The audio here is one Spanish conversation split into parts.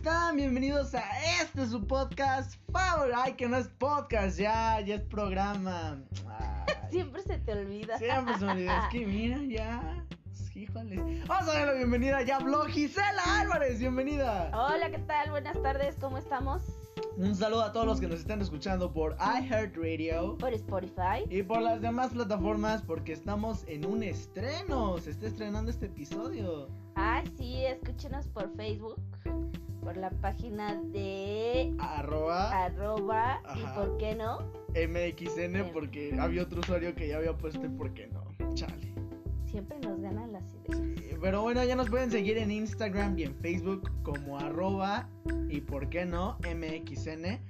están? Bienvenidos a este su podcast favorito. Ay, que no es podcast, ya, ya es programa. Ay, Siempre se te olvida. siempre se me olvida. Es que mira, ya. Híjole. Vamos a dar la bienvenida ya, blog Gisela Álvarez. Bienvenida. Hola, ¿qué tal? Buenas tardes, ¿cómo estamos? Un saludo a todos los que nos están escuchando por iHeartRadio Por Spotify. y por las demás plataformas porque estamos en un estreno. Se está estrenando este episodio. Ah, sí, escúchenos por Facebook, por la página de Arroba arroba y por qué no. MXN porque había otro usuario que ya había puesto y por qué no. Chale. Siempre nos ganan las ideas. Pero bueno, ya nos pueden seguir en Instagram y en Facebook como arroba y por qué no MXN.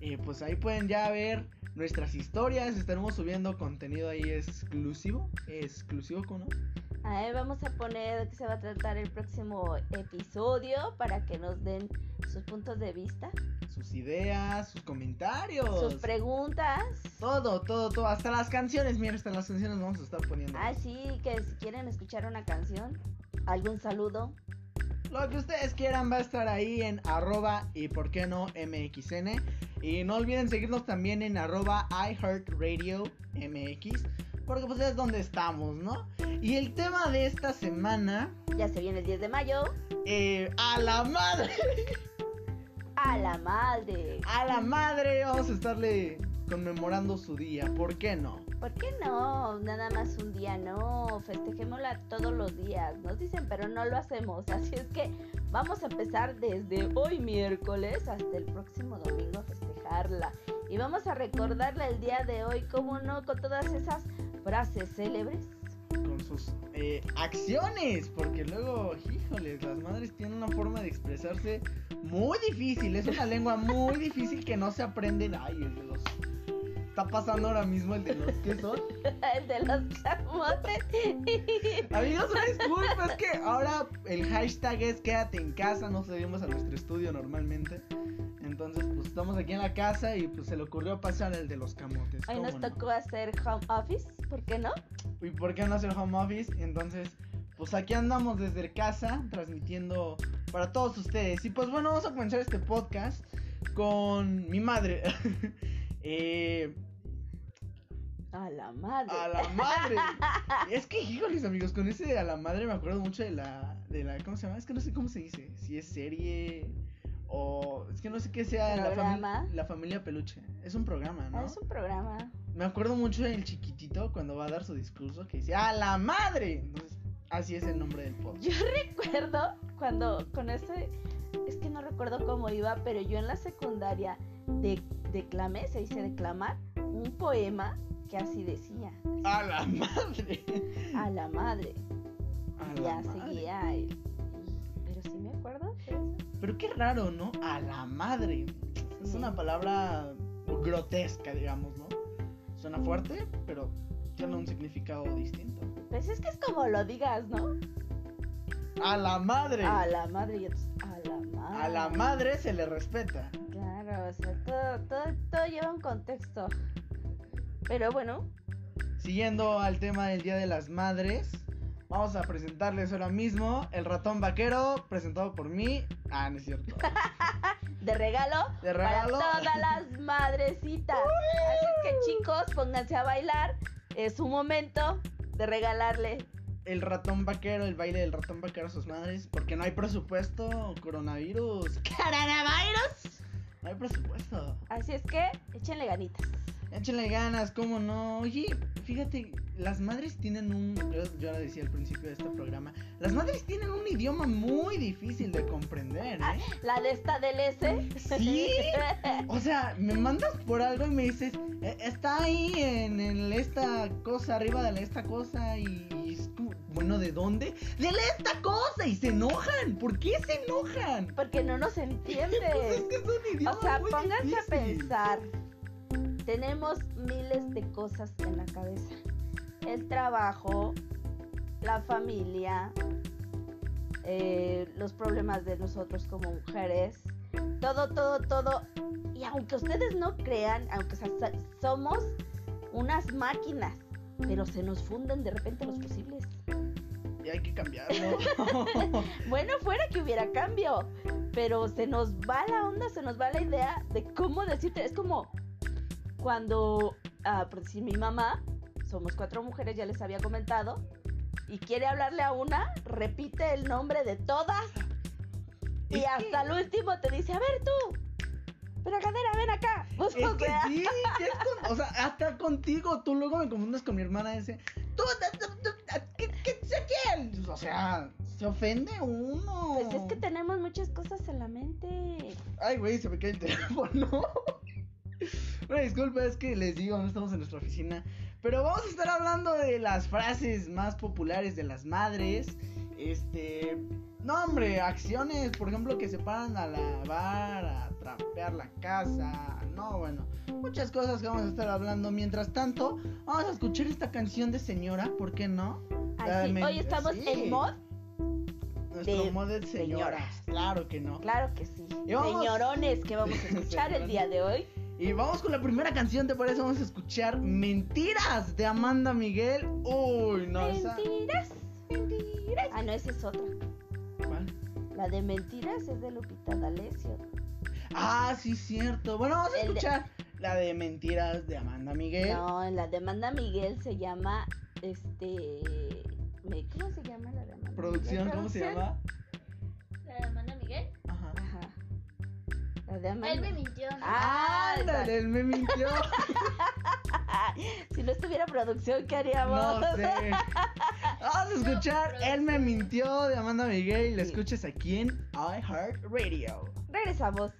Y pues ahí pueden ya ver nuestras historias. Estaremos subiendo contenido ahí exclusivo. Exclusivo, ¿cómo Ahí vamos a poner de qué se va a tratar el próximo episodio para que nos den sus puntos de vista, Sus ideas, sus comentarios. sus preguntas. Todo, todo, todo. Hasta las canciones. Mira, hasta las canciones vamos a estar poniendo. Ah, sí, que si quieren escuchar una canción, algún saludo. Lo que ustedes quieran va a estar ahí en arroba y por qué no MXN. Y no olviden seguirnos también en arroba iHeartRadio MX. Porque pues es donde estamos, ¿no? Y el tema de esta semana, Ya se viene el 10 de mayo. eh, a la madre, A la madre. a la madre vamos a estarle conmemorando su día, ¿por qué no? ¿Por qué no? Nada más un día, no. Festejémosla todos los días. Nos dicen, pero no lo hacemos. Así es que vamos a empezar desde hoy miércoles hasta el próximo domingo a festejarla. Y vamos a recordarla el día de hoy, como no, con todas esas frases célebres. Con sus eh, acciones, porque luego, híjoles, las madres tienen una forma de expresarse muy difícil, es una lengua muy difícil que no se aprenden. Ay, de los... Está pasando ahora mismo el de los que son. el de los camotes. Amigos, una disculpa, es que ahora el hashtag es quédate en casa, no salimos a nuestro estudio normalmente. Entonces, pues estamos aquí en la casa y pues se le ocurrió pasar el de los camotes. Hoy nos tocó hacer home office, ¿por qué no? ¿Y por qué no hacer home office? Entonces, pues aquí andamos desde casa transmitiendo para todos ustedes. Y pues bueno, vamos a comenzar este podcast con mi madre. eh, A la madre. a la madre. es que, híjoles, amigos, con ese de a la madre me acuerdo mucho de la, de la. ¿Cómo se llama? Es que no sé cómo se dice. Si es serie o. Es que no sé qué sea la, fami- la familia peluche. Es un programa, ¿no? Ah, Es un programa. Me acuerdo mucho del chiquitito cuando va a dar su discurso que dice ¡A la madre! Entonces, así es el nombre del podcast. Yo recuerdo cuando con ese, es que no recuerdo cómo iba, pero yo en la secundaria de, declamé, se dice declamar, un poema que así decía, ¡A la madre! a la madre. A Y la ya madre. seguía y- pero sí me acuerdo. Pero qué raro, ¿no? A la madre. Es Sí. una palabra grotesca, digamos, ¿no? Suena fuerte, pero tiene un significado distinto. Pues es que es como lo digas, ¿no? A la madre. A la madre a la madre. A la madre se le respeta. Claro, o sea, todo, todo, todo lleva un contexto. Pero bueno, Siguiendo al tema del Día de las Madres, vamos a presentarles ahora mismo el ratón vaquero presentado por mí. Ah, no es cierto. de regalo, De regalo. para todas las madrecitas. Así es que chicos, pónganse a bailar. Es su momento de regalarle. El ratón vaquero, el baile del ratón vaquero a sus madres, porque no hay presupuesto, coronavirus. ¡Coronavirus! No hay presupuesto. Así es que échenle ganitas. Échenle ganas, cómo no. Oye, fíjate, las madres tienen un. Yo, yo lo decía al principio de este programa. Las madres tienen un idioma muy difícil de comprender, ¿eh? La de esta del S. Sí. O sea, me mandas por algo y me dices, "Eh, está ahí en, el- esta cosa, arriba de la esta cosa y, como, bueno, ¿de dónde? De la esta cosa y se enojan. ¿Por qué se enojan? Porque no nos entiende. Pues es que es un idioma O sea, muy pónganse a pensar. Tenemos miles de cosas en la cabeza. El trabajo, la familia, eh, los problemas de nosotros como mujeres, todo, todo, todo. Y aunque ustedes no crean, aunque somos unas máquinas, pero se nos funden de repente los posibles. y hay que cambiarlo. bueno, fuera que hubiera cambio, pero se nos va la onda, se nos va la idea de cómo decirte. Es como cuando, ah, por decir, mi mamá, somos cuatro mujeres, ya les había comentado, y quiere hablarle a una, repite el nombre de todas. Y hasta el último te dice, a ver tú, pero cadera, ven acá. Pues, Es o que sea, sí, es con- o sea, hasta contigo, tú luego me confundes con mi hermana ese. Tú, tú, ¿qué, qué sé quién? O sea, se ofende uno. Pues es que tenemos muchas cosas en la mente. Ay, güey, se me cae el teléfono. Una disculpa, es que les digo, no estamos en nuestra oficina. Pero vamos a estar hablando de las frases más populares de las madres. Este. No, hombre, acciones, por ejemplo, que se paran a lavar, a trapear la casa. No, bueno, muchas cosas que vamos a estar hablando. Mientras tanto, vamos a escuchar esta canción de señora, ¿por qué no? Así, men- hoy estamos sí. en mod. Nuestro de mod de señoras. señoras. Claro que no. Claro que sí. Vamos- Señorones que vamos a escuchar el día de hoy. Y vamos con la primera canción, ¿te parece? Vamos a escuchar Mentiras de Amanda Miguel. Uy, no, esa. Mentiras. Mentiras. Ah, no, esa es otra. ¿Cuál? La de mentiras es de Lupita D'Alessio. Ah, sí, cierto. Bueno, vamos a El de- escuchar la de Mentiras de Amanda Miguel. No, en la de Amanda Miguel se llama este ¿cómo se llama la de Amanda Producción, Miguel? ¿cómo se llama? Él me mintió. ¿no? Ah, Ándale, él me mintió. si no estuviera producción, ¿qué haríamos? No sé. Vamos a escuchar Él me mintió de Amanda Miguel y la Sí. escuchas aquí en iHeartRadio. Regresamos.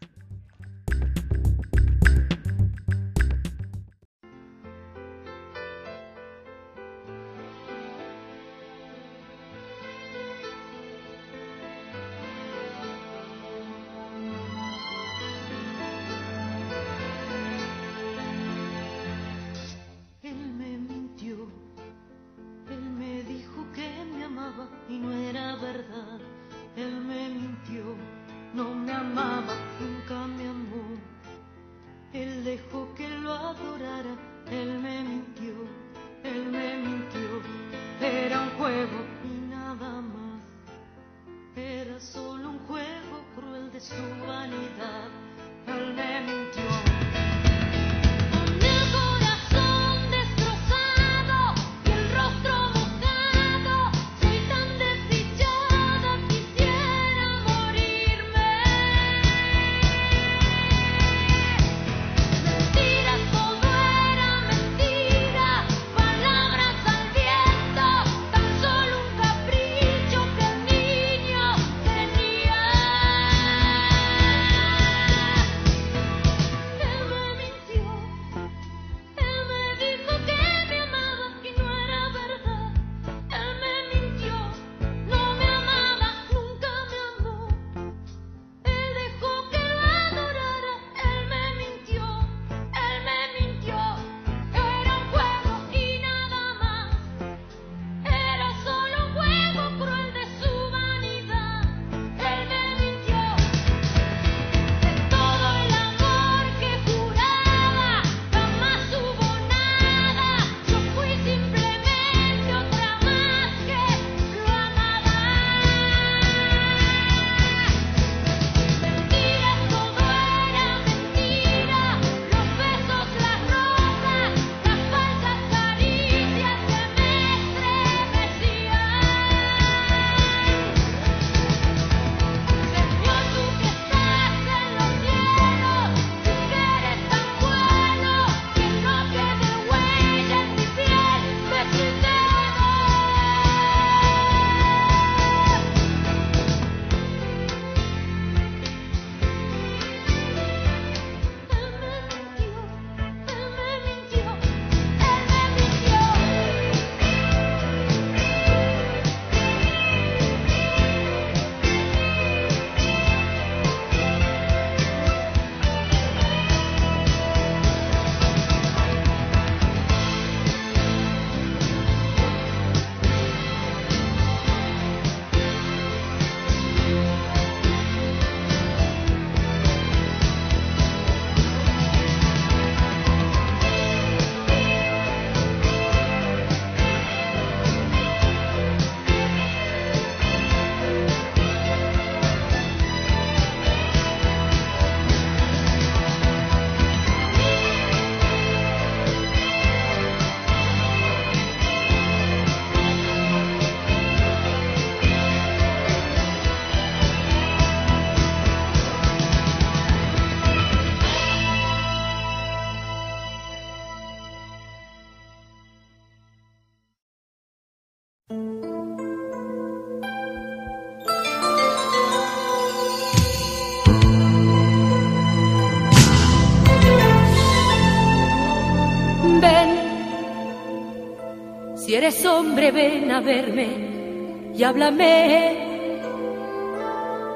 Si eres hombre, ven a verme y háblame.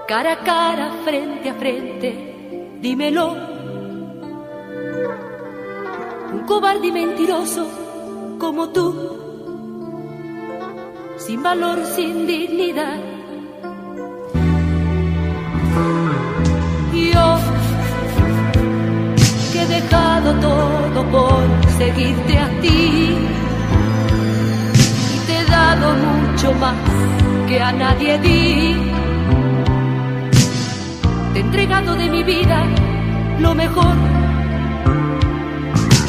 Cara a cara, frente a frente, dímelo. Un cobarde y mentiroso como tú, sin valor, sin dignidad. Yo que he dejado todo por seguirte a ti mucho más que a nadie di. Te he entregado de mi vida lo mejor.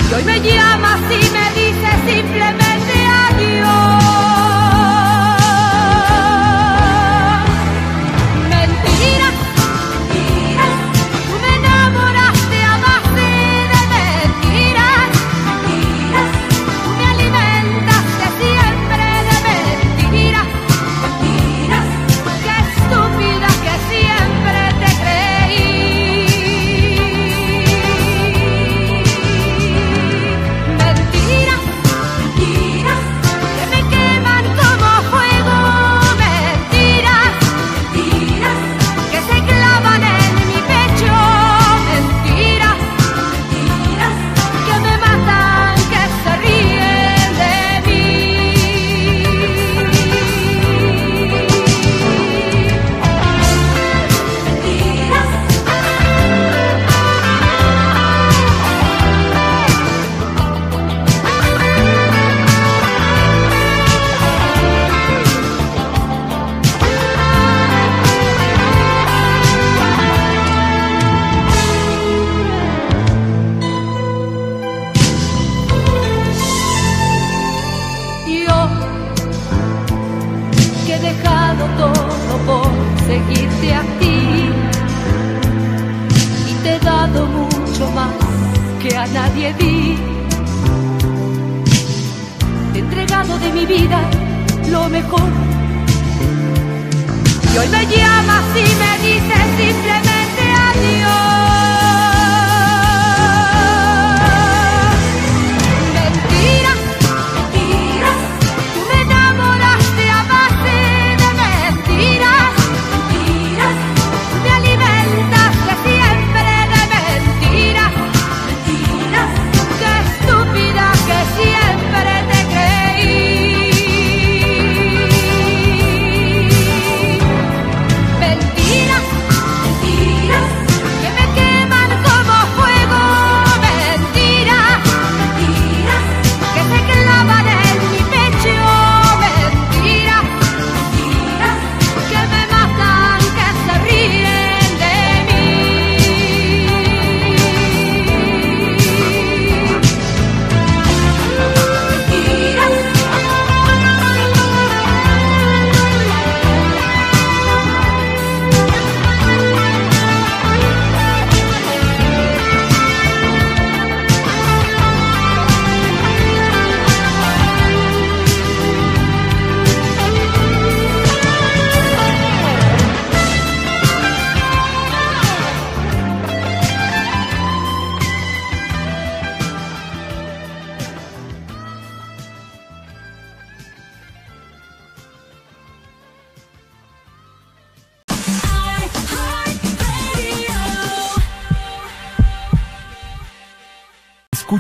Y hoy me llamas y me dices simplemente adiós.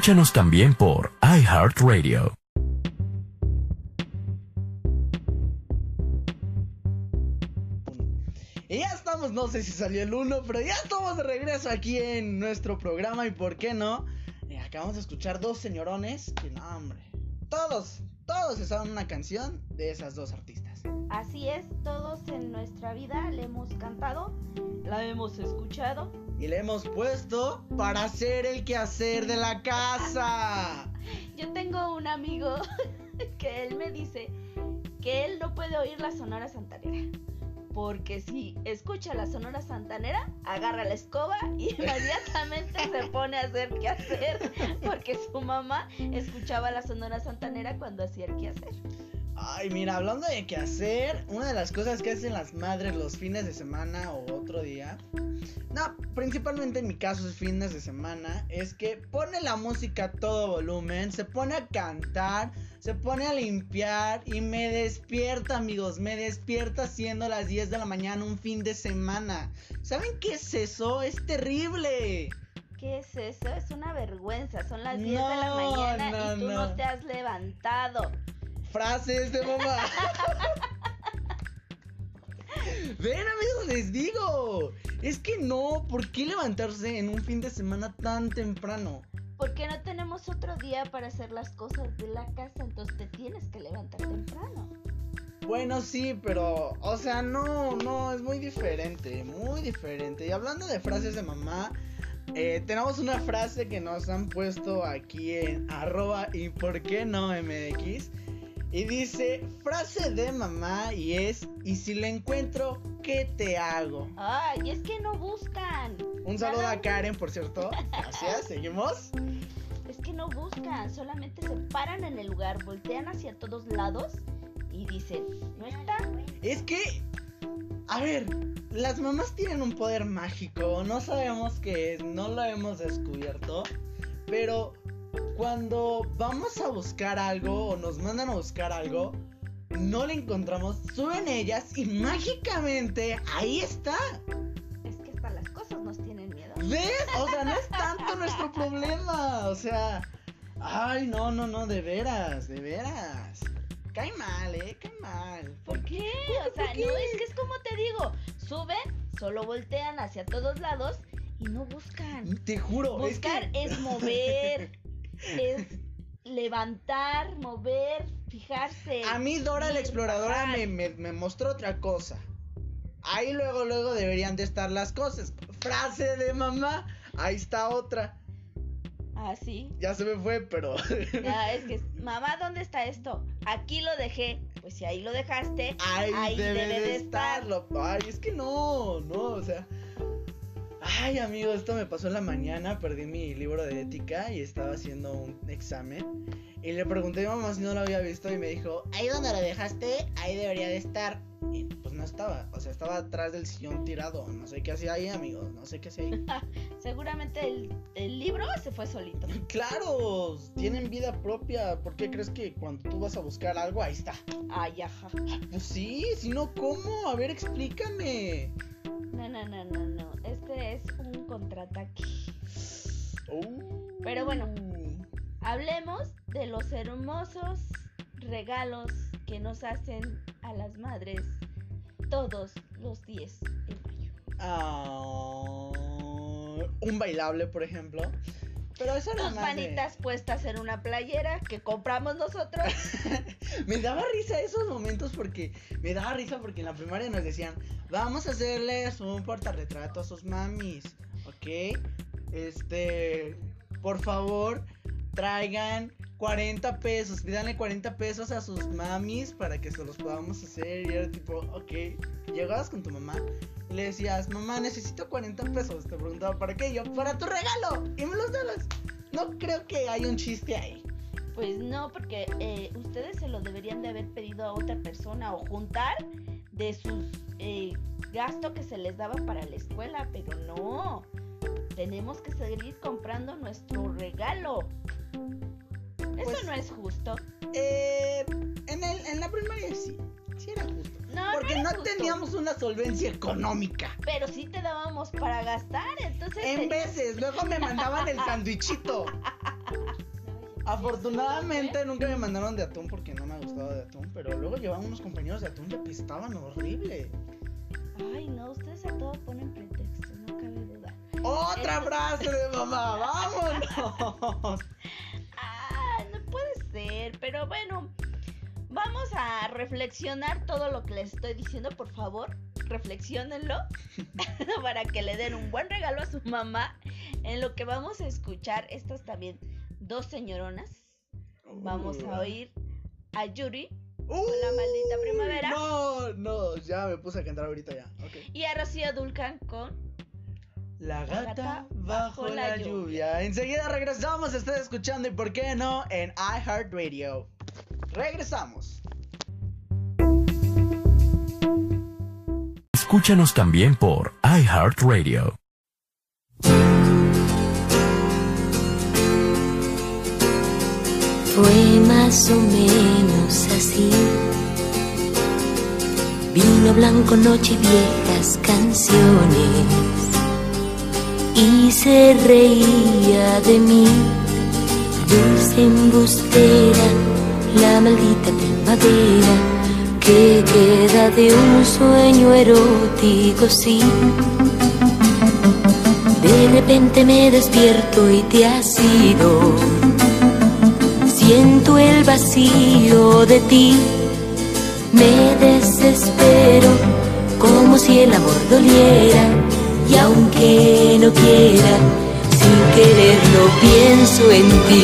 Escúchanos también por iHeartRadio. Y ya estamos, no sé si salió el 1, pero ya estamos de regreso aquí en nuestro programa y por qué no. Eh, acabamos de escuchar dos señorones que no, hombre. Todos, todos se saben una canción de esas dos. Así es, todos en nuestra vida le hemos cantado, la hemos escuchado. Y le hemos puesto para hacer el quehacer de la casa. Yo tengo un amigo que él me dice que él no puede oír la Sonora Santanera. Porque si escucha la Sonora Santanera, agarra la escoba y inmediatamente se pone a hacer qué hacer. Porque su mamá escuchaba la Sonora Santanera cuando hacía el quehacer. Ay, mira, hablando de qué hacer, una de las cosas que hacen las madres los fines de semana o otro día, no, principalmente en mi caso es fines de semana, es que pone la música a todo volumen, se pone a cantar, se pone a limpiar y me despierta, amigos, me despierta siendo las 10 de la mañana un fin de semana. ¿Saben qué es eso? Es terrible. ¿Qué es eso? Es una vergüenza. Son las 10 de la mañana no, y tú no. no te has levantado. Frases de mamá. Ven amigos, les digo. Es que no, ¿por qué levantarse en un fin de semana tan temprano? Porque no tenemos otro día para hacer las cosas de la casa, entonces te tienes que levantar temprano. Bueno, sí, pero, o sea, no, no, es muy diferente, muy diferente. Y hablando de frases de mamá, eh, tenemos una frase que nos han puesto aquí en arroba y por qué no MX. Y dice, frase de mamá y es, y si la encuentro, ¿qué te hago? Ay, es que no buscan. Un saludo a Karen, por cierto. Gracias, seguimos. Es que no buscan, solamente se paran en el lugar, voltean hacia todos lados y dicen, ¿no está? Es que, a ver, las mamás tienen un poder mágico, no sabemos qué es, no lo hemos descubierto, pero cuando vamos a buscar algo o nos mandan a buscar algo, no le encontramos, suben ellas y mágicamente ahí está. Es que hasta las cosas nos tienen miedo. ¿Ves? O sea, no es tanto nuestro problema, o sea, ay, no, no, no, de veras, de veras. Cae mal, eh, cae mal. ¿Por qué? O sea, no, es que es como te digo, suben, solo voltean hacia todos lados y no buscan. Te juro, es que- Buscar es mover, es levantar, mover, fijarse. A mí Dora la exploradora me, me- me mostró otra cosa. Ahí luego, luego deberían de estar las cosas. Frase de mamá. Ahí está otra. Ah, sí. Ya se me fue, pero... Ya, es que, mamá, ¿dónde está esto? Aquí lo dejé. Pues si ahí lo dejaste, Ahí, ahí debe, debe de de estar. estarlo. Ay, es que no, no, o sea... Ay, amigo, esto me pasó en la mañana. Perdí mi libro de ética y estaba haciendo un examen. Y le pregunté a mi mamá si no lo había visto y me dijo, ahí donde lo dejaste, ahí debería de estar. No estaba, o sea, estaba atrás del sillón tirado. No sé qué hacía ahí, amigo, no sé qué hacía ahí. Seguramente el, el libro se fue solito. claro, tienen vida propia. ¿Por qué crees que cuando tú vas a buscar algo, ahí está? Ay, ajá. Pues sí, si no, ¿cómo? A ver, explícame. No, no, no, no, no. Este es un contraataque. Pero bueno. Hablemos de los hermosos regalos que nos hacen a las madres todos los 10 de mayo. Ah, un bailable, por ejemplo. Pero eso no Tus manitas puestas en una playera que compramos nosotros. Me daba risa esos momentos porque me daba risa porque en la primaria nos decían, vamos a hacerles un portarretrato a sus mamis, ¿ok? Este, por favor, traigan 40 pesos, pídanle 40 pesos a sus mamis para que se los podamos hacer. Y era tipo, ok, llegabas con tu mamá y le decías, mamá, necesito 40 pesos. Te preguntaba, ¿para qué? Y yo, para tu regalo. Y me los dabas. No creo que haya un chiste ahí. Pues no, porque eh, ustedes se lo deberían de haber pedido a otra persona o juntar de sus eh, gasto que se les daba para la escuela, pero no. Tenemos que seguir comprando nuestro regalo. Eso Pues- no es justo. Eh, en, el, en la primaria sí, sí era justo. No, Porque no, justo. teníamos una solvencia económica. Pero sí te dábamos para gastar, entonces. En veces, luego me mandaban el sandwichito. Afortunadamente nunca me mandaron de atún porque no me gustaba de atún, pero luego llevaban unos compañeros de atún que apestaban horrible. Ay, no, ustedes a todo ponen pretextos, no cabe. Otra Eso- frase de mamá, vámonos. Ah, no puede ser, pero bueno, vamos a reflexionar todo lo que les estoy diciendo, por favor, reflexionenlo para que le den un buen regalo a su mamá en lo que vamos a escuchar estas también dos señoronas. Vamos a oír a Yuri Uh, la maldita primavera. No, no, ya me puse a cantar ahorita ya. y a Rocío Dulcan con la gata, bajo la, lluvia. lluvia. Enseguida regresamos, estás escuchando y por qué no en iHeartRadio. Regresamos. Escúchanos también por iHeartRadio. Fue más o menos así. Vino blanco, noche, viejas canciones y se reía de mí, dulce embustera, la maldita primavera que queda de un sueño erótico, sí. De repente me despierto y te has ido. Siento el vacío de ti, me desespero como si el amor doliera y aunque no quiera, sin quererlo pienso en ti.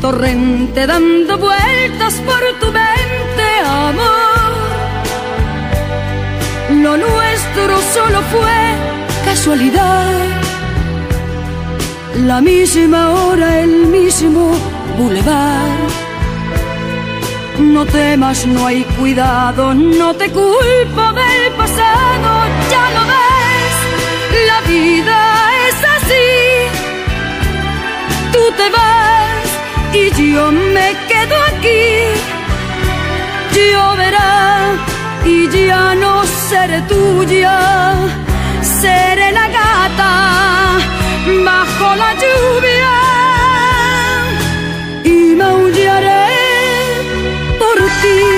Torrente dando vueltas por tu mente, amor. Lo nuestro solo fue casualidad. La misma hora, el mismo bulevar. No temas, no hay cuidado, no te culpo del pasado, ya lo ves, la vida es así. Tú te vas y yo me quedo aquí. Lloverá y ya no seré tuya, seré la gata bajo la lluvia y maullaré por ti.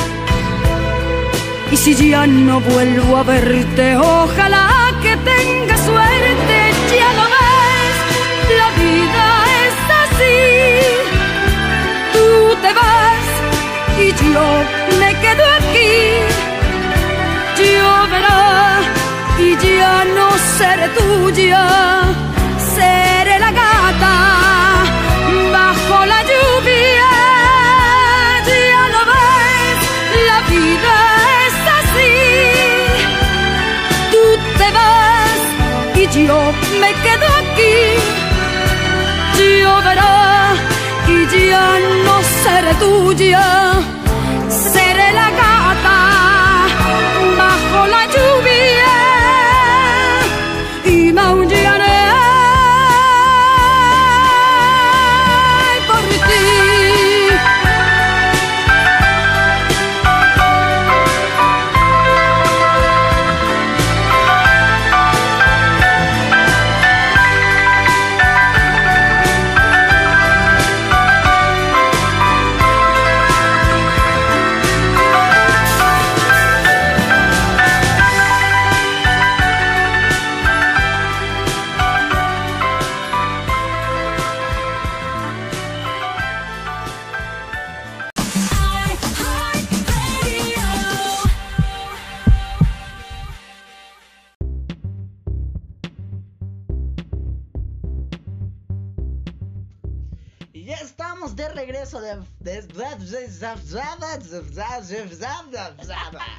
Y si ya no vuelvo a verte, ojalá que tenga suerte, ya lo ves, la vida es así. Tú te vas y yo me quedo aquí. Lloverá y ya no seré tuya, yo me quedo aquí. Lloverá y ya no seré tuya,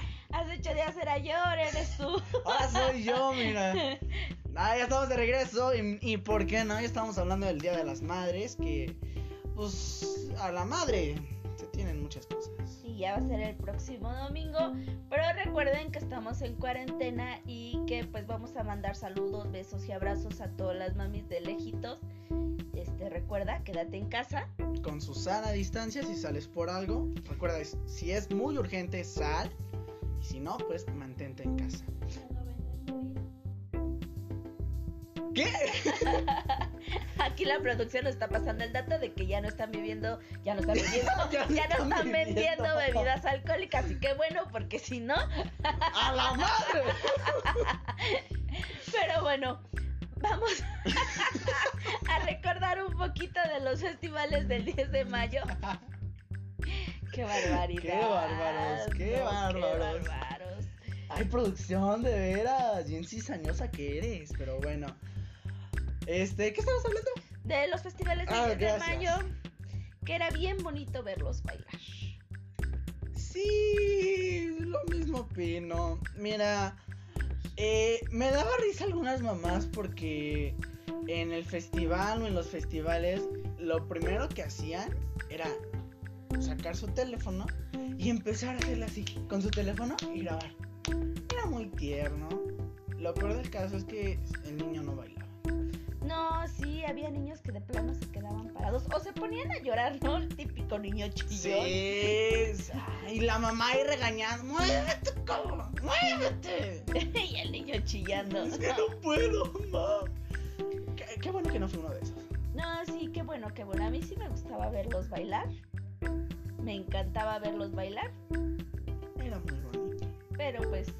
Hace ocho días era yo, ahora eres tú. Ahora soy yo, mira. Ah, ya estamos de regreso y, y por qué no, ya estamos hablando del Día de las Madres, que pues a la madre se tienen muchas cosas. Y ya va a ser el próximo domingo. Pero recuerden que estamos en cuarentena y que pues vamos a mandar saludos, besos y abrazos a todas las mamis de lejitos. Este, recuerda, quédate en casa. Con su sana distancia, si sales por algo, recuerda, si es muy urgente, sal. Y si no, pues mantente en casa. ¿Qué? Aquí la producción nos está pasando el dato de que ya no están viviendo, ya no están vendiendo, Ya ya, no están viviendo. vendiendo bebidas alcohólicas. Y qué bueno, porque si no, ¡A la madre! Pero bueno, vamos a recordar un poquito de los festivales del 10 de mayo. Qué barbaridad. Qué bárbaros, qué no, bárbaros. bárbaros. Ay, producción, de veras. Bien cizañosa que eres, pero bueno. Este, ¿qué estamos hablando? De los festivales del Ah, 10 de gracias. mayo, que era bien bonito verlos bailar. Sí, lo mismo opino. Mira, eh, me daba risa algunas mamás porque en el festival o en los festivales lo primero que hacían era sacar su teléfono y empezar a hacerle así con su teléfono y grabar. Era muy tierno. Lo peor del caso es que el niño no bailaba. No, sí, había niños que de plano se quedaban parados o se ponían a llorar, ¿no? El típico niño chillón. Sí, y la mamá ahí regañando, muévete, cabrón, muévete. y el niño chillando. Es que no puedo, mamá. Qué, qué bueno que no fue uno de esos. No, sí, qué bueno, qué bueno. A mí sí me gustaba verlos bailar. Me encantaba verlos bailar. Era muy bonito. Pero pues,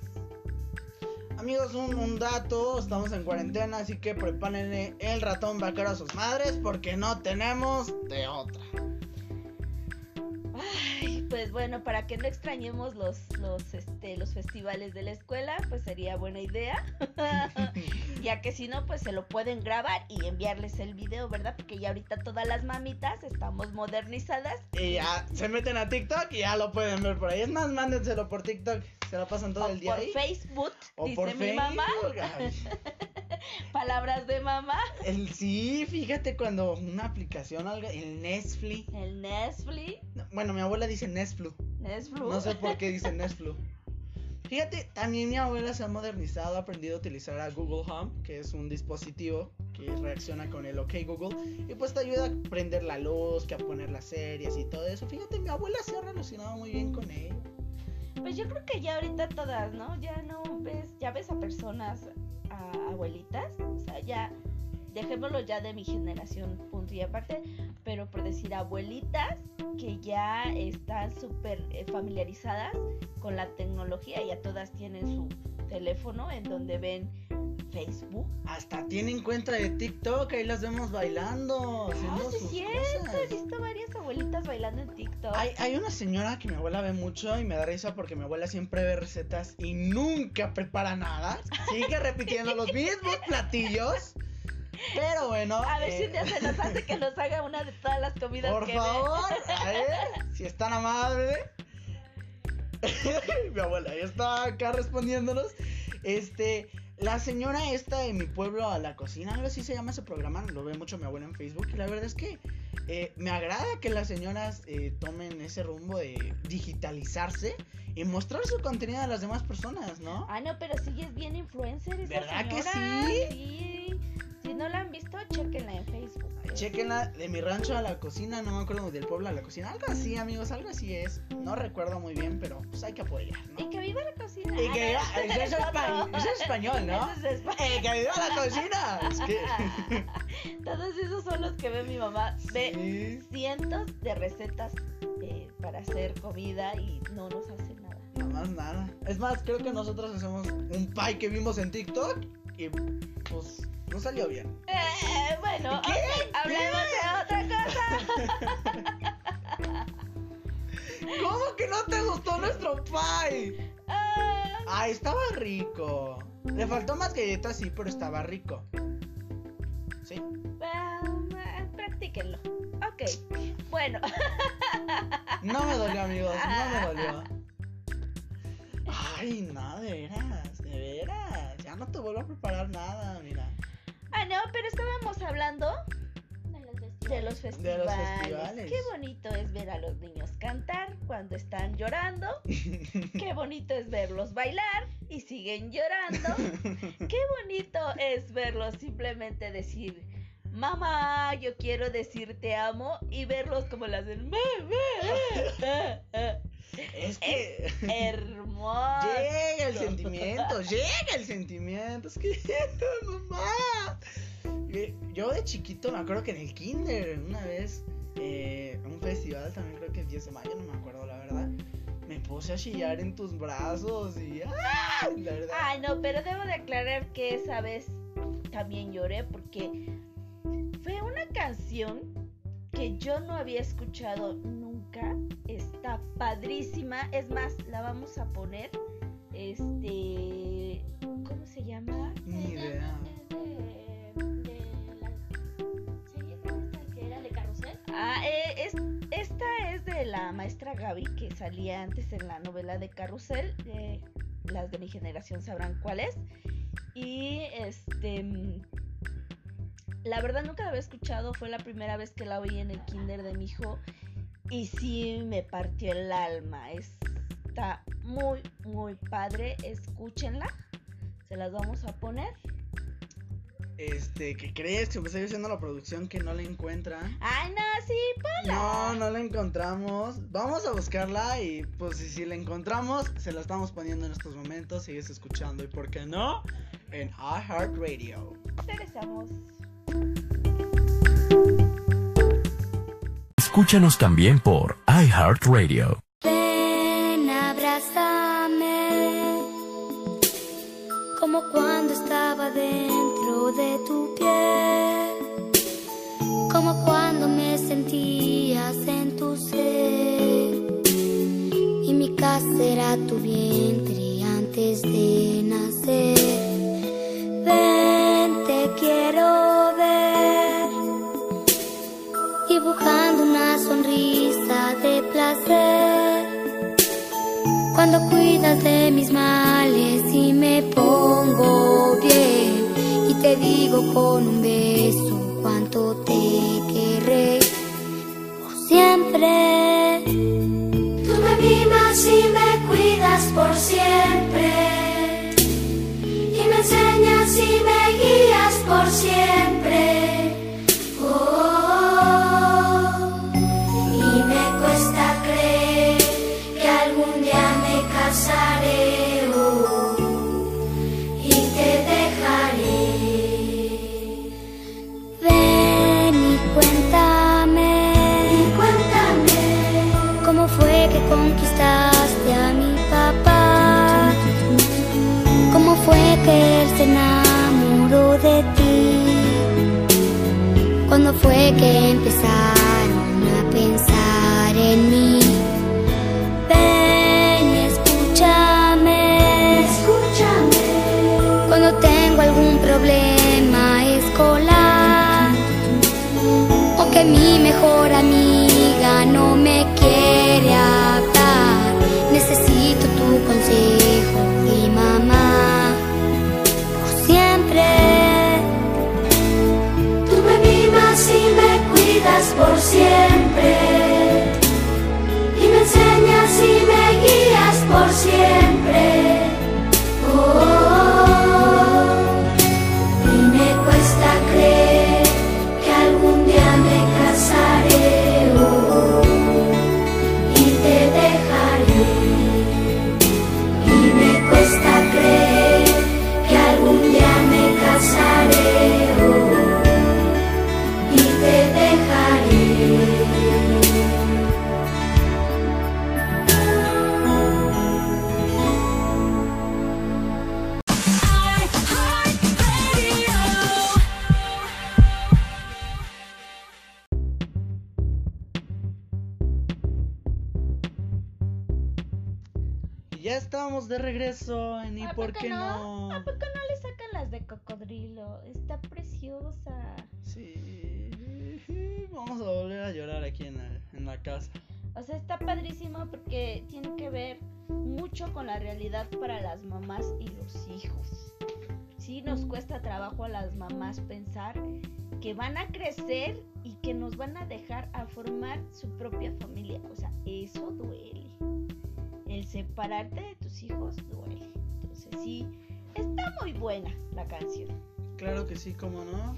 Amigos, un, un dato, estamos en cuarentena, así que prepárenle el ratón vaquero a sus madres porque no tenemos de otra. ay, pues pues bueno, para que no extrañemos los, los, este, los festivales de la escuela, pues sería buena idea. ya que si no, pues se lo pueden grabar y enviarles el video, ¿verdad? Porque ya ahorita todas las mamitas estamos modernizadas. Y ya se meten a TikTok y ya lo pueden ver por ahí. Es más, mándenselo por TikTok. Se la pasan todo o el día por ahí. Facebook, O dice por mi mamá. Facebook. Palabras de mamá. el, sí, fíjate cuando una aplicación, algo, el Netflix. El Netflix. Bueno, mi abuela dice Netflix. Netflix. No sé por qué dice Netflix. Fíjate, también mi abuela se ha modernizado, ha aprendido a utilizar a Google Home, que es un dispositivo que reacciona con el OK Google y pues te ayuda a prender la luz, que a poner las series y todo eso. Fíjate, mi abuela se ha relacionado muy bien con ello. Pues yo creo que ya ahorita todas, ¿no? Ya no ves, ya ves a personas, a abuelitas, o sea, ya, dejémoslo ya de mi generación, punto y aparte, pero por decir abuelitas que ya están súper eh, familiarizadas con la tecnología, ya todas tienen su teléfono en donde ven Facebook. Hasta tienen cuenta de TikTok, ahí las vemos bailando, haciendo sí cierto, he visto varias abuelitas bailando en TikTok. Hay, hay una señora que mi abuela ve mucho y me da risa porque mi abuela siempre ve recetas y nunca prepara nada. Sigue repitiendo los mismos platillos. Pero bueno. a ver si eh, un día se nos hace que nos haga una de todas las comidas Por que favor, a ver, si es tan amable. mi abuela ya está acá respondiéndonos. Este, la señora esta de mi pueblo a la cocina, algo así se llama ese programa, lo ve mucho mi abuela en Facebook y la verdad es que eh, me agrada que las señoras eh, tomen ese rumbo de digitalizarse y mostrar su contenido a las demás personas, ¿no? Ah, no, pero sí es bien influencer esa ¿Verdad que sí? Sí. Si no la han visto, chequenla en Facebook. Chequenla de mi rancho a la cocina, no me acuerdo del pueblo a la cocina, algo así amigos, algo así es, no recuerdo muy bien, pero pues hay que apoyar, ¿no? Y que viva la cocina. Y que viva- eso es eso español, ¿no? Eso es español. ¡Eh, que viva la cocina! Es que... Todos esos son los que ve mi mamá. Ve Sí, cientos de recetas eh, para hacer comida y no nos hace nada. nada más nada. Es más, creo que nosotros hacemos un pie que vimos en TikTok y pues no salió bien. Eh, bueno, ¿Qué? ok, hablemos de otra cosa. ¿Cómo que no te gustó nuestro pie? Ah, Ay, estaba rico. Le faltó más galletas, sí, pero estaba rico. ¿Sí? practíquenlo. Ok, bueno. No me dolió, amigos, no me dolió. Ay, no, de veras, de veras. Ya no te vuelvo a preparar nada, mira. Ah, no, pero estábamos hablando De los vestidos. de los festivales. festivales. Qué bonito es ver a los niños cantar cuando están llorando. Qué bonito es verlos bailar y siguen llorando. Qué bonito es verlos simplemente decir, mamá, yo quiero decir te amo y verlos como las hacen. "Ma, ma, ah, ah". Es que Hermoso. llega el sentimiento, llega el sentimiento. Es que, mamá. Yo de chiquito me acuerdo que en el kinder, una vez, eh, un festival, también creo que el 10 de mayo, no me acuerdo la verdad, me puse a chillar en tus brazos y... ¡ay! La verdad. Ay, no, pero debo de aclarar que esa vez también lloré porque fue una canción que yo no había escuchado nunca. Está padrísima. Es más, la vamos a poner. Este. ¿Cómo se llama? Ni idea. Es de, de la serie esta que era de carrusel. Ah, eh, es, esta es de la maestra Gaby que salía antes en la novela de Carrusel. eh, las de mi generación sabrán cuál es. Y este. La verdad nunca la había escuchado. Fue la primera vez que la oí en el kinder de mi hijo. Y sí me partió el alma. Está muy, muy padre. Escúchenla. Se las vamos a poner. Este, ¿qué crees? Que me diciendo la producción que no la encuentra. Ay, no, sí, ponla. No, no la encontramos. Vamos a buscarla y pues si, si la encontramos, se la estamos poniendo en estos momentos. Sigues escuchando y por qué no, en iHeartRadio. Regresamos. Escúchanos también por iHeartRadio. Ven, abrázame, como cuando estaba dentro de tu piel, como cuando me sentías en tu ser. a tu vientre antes de nacer. Cuidas de mis males y me pongo bien y te digo con un beso cuánto te querré por siempre. Tú me mimas y me Estamos de regreso en ¿Y ¿A por qué no? no? ¿A poco no le sacan las de cocodrilo? Está preciosa. Sí. Vamos a volver a llorar aquí en la, en la casa. O sea, está padrísimo porque tiene que ver mucho con la realidad para las mamás y los hijos. Sí, nos cuesta trabajo a las mamás pensar que van a crecer y que nos van a dejar a formar su propia familia. O sea, eso duele. El separarte de tus hijos duele. Entonces sí, está muy buena la canción. Claro que sí, cómo no.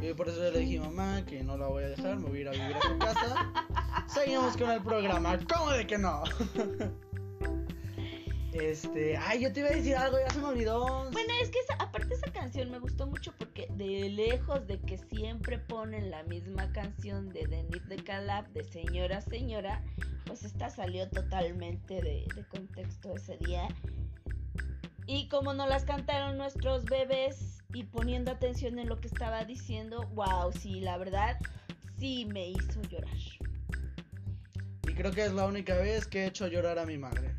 Y por eso le dije a mamá que no la voy a dejar, me voy a ir a vivir a su casa. Seguimos con el programa, ¿cómo de que no? Este, ay, yo te iba a decir algo, ya se me olvidó. Bueno, es que esa- aparte esa canción me gustó mucho porque de lejos de que siempre ponen la misma canción de Denise de Calab de Señora Señora, pues esta salió totalmente de, de contexto ese día. Y como nos las cantaron nuestros bebés y poniendo atención en lo que estaba diciendo, wow, sí, la verdad, sí me hizo llorar. Y creo que es la única vez que he hecho llorar a mi madre.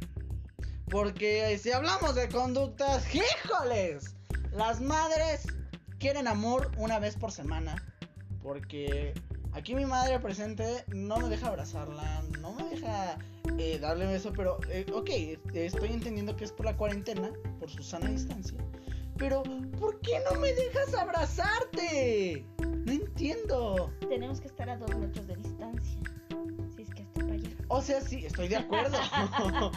Porque si hablamos de conductas, ¡híjoles! Las madres quieren amor una vez por semana. Porque aquí mi madre presente no me deja abrazarla, no me deja eh, darle beso, pero eh, ok, estoy entendiendo que es por la cuarentena, por su sana distancia. Pero, ¿por qué no me dejas abrazarte? No entiendo. Tenemos que estar a dos metros de distancia. Si es que O sea, sí, estoy de acuerdo.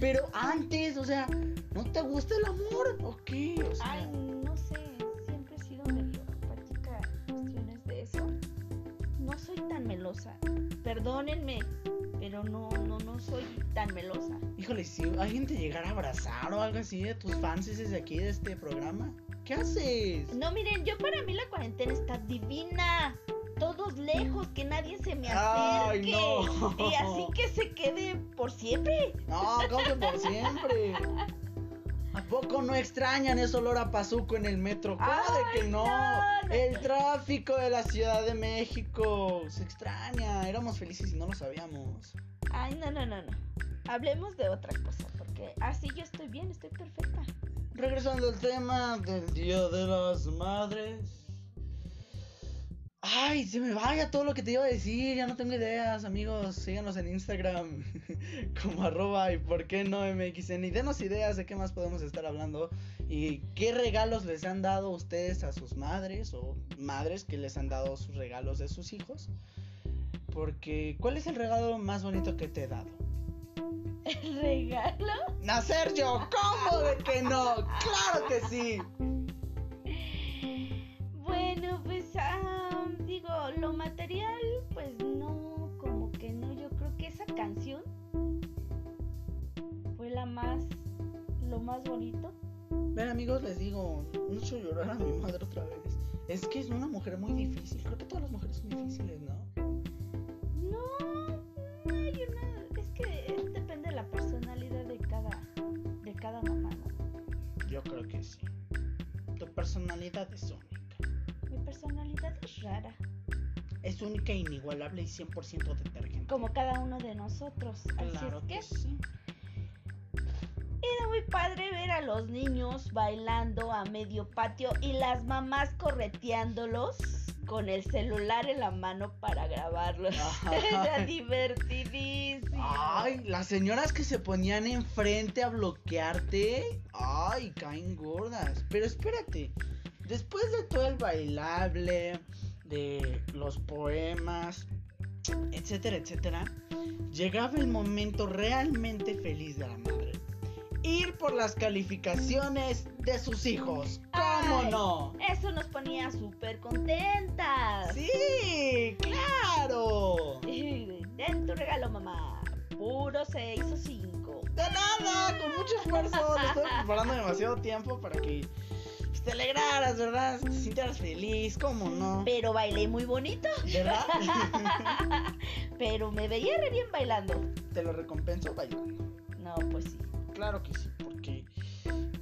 Pero antes, o sea, ¿no te gusta el amor? ¿O qué? O sea, Ay, no sé, siempre he sido medio en cuestiones de eso. No soy tan melosa. Perdónenme, pero no, no, no soy tan melosa. híjole, si alguien te llegara a abrazar o algo así de tus fans desde aquí de este programa, ¿qué haces? No, miren, yo para mí la cuarentena está divina. Todos lejos, que nadie se me acerque. Ay, no. Y así que se quede por siempre. No, como que por siempre. ¿A poco no extrañan ese olor a pazuco en el metro? ¿Cómo de que no? no, no. El tráfico de la Ciudad de México se extraña. Éramos felices y no lo sabíamos. Ay, no, no, no, no. Hablemos de otra cosa, porque así yo estoy bien, estoy perfecta. Regresando al tema del Día de las Madres. Ay, se me vaya todo lo que te iba a decir, ya no tengo ideas, amigos. Síganos en Instagram como arroba y por qué no MXN y denos ideas de qué más podemos estar hablando y qué regalos les han dado ustedes a sus madres o madres que les han dado sus regalos de sus hijos. Porque, ¿cuál es el regalo más bonito que te he dado? ¿El regalo? Nacer yo, ¿cómo de que no? Claro que sí. Bueno, pues ah, lo material, pues no, como que no. Yo creo que esa canción fue la más, lo más bonito. Ven amigos, les digo, no hecho llorar a mi madre otra vez. Es que es una mujer muy difícil. Creo que todas las mujeres son difíciles, ¿no? No, no hay una, es que depende de la personalidad de cada, de cada mamá, ¿no? Yo creo que sí. Tu personalidad es única. Mi personalidad es rara, Es única, inigualable y 100% detergente. como cada uno de nosotros. Así Claro es que que sí. Era muy padre ver a los niños bailando a medio patio y las mamás correteándolos con el celular en la mano para grabarlos. Era divertidísimo. Ay, las señoras que se ponían enfrente a bloquearte. Ay, caen gordas. Pero espérate. Después de todo el bailable, de los poemas, etcétera, etcétera, llegaba el momento realmente feliz de la madre. Ir por las calificaciones de sus hijos. ¿Cómo Ay. no? Eso nos ponía súper contentas. Sí, claro. Den tu regalo, mamá. Puro 6 o 5. De nada, con mucho esfuerzo. Lo estoy preparando demasiado tiempo para que te alegraras, ¿verdad? Te sintieras feliz, ¿cómo no? Pero bailé muy bonito. ¿Verdad? Pero me veía re bien bailando. te lo recompenso bailando. No, pues sí. Claro que sí, porque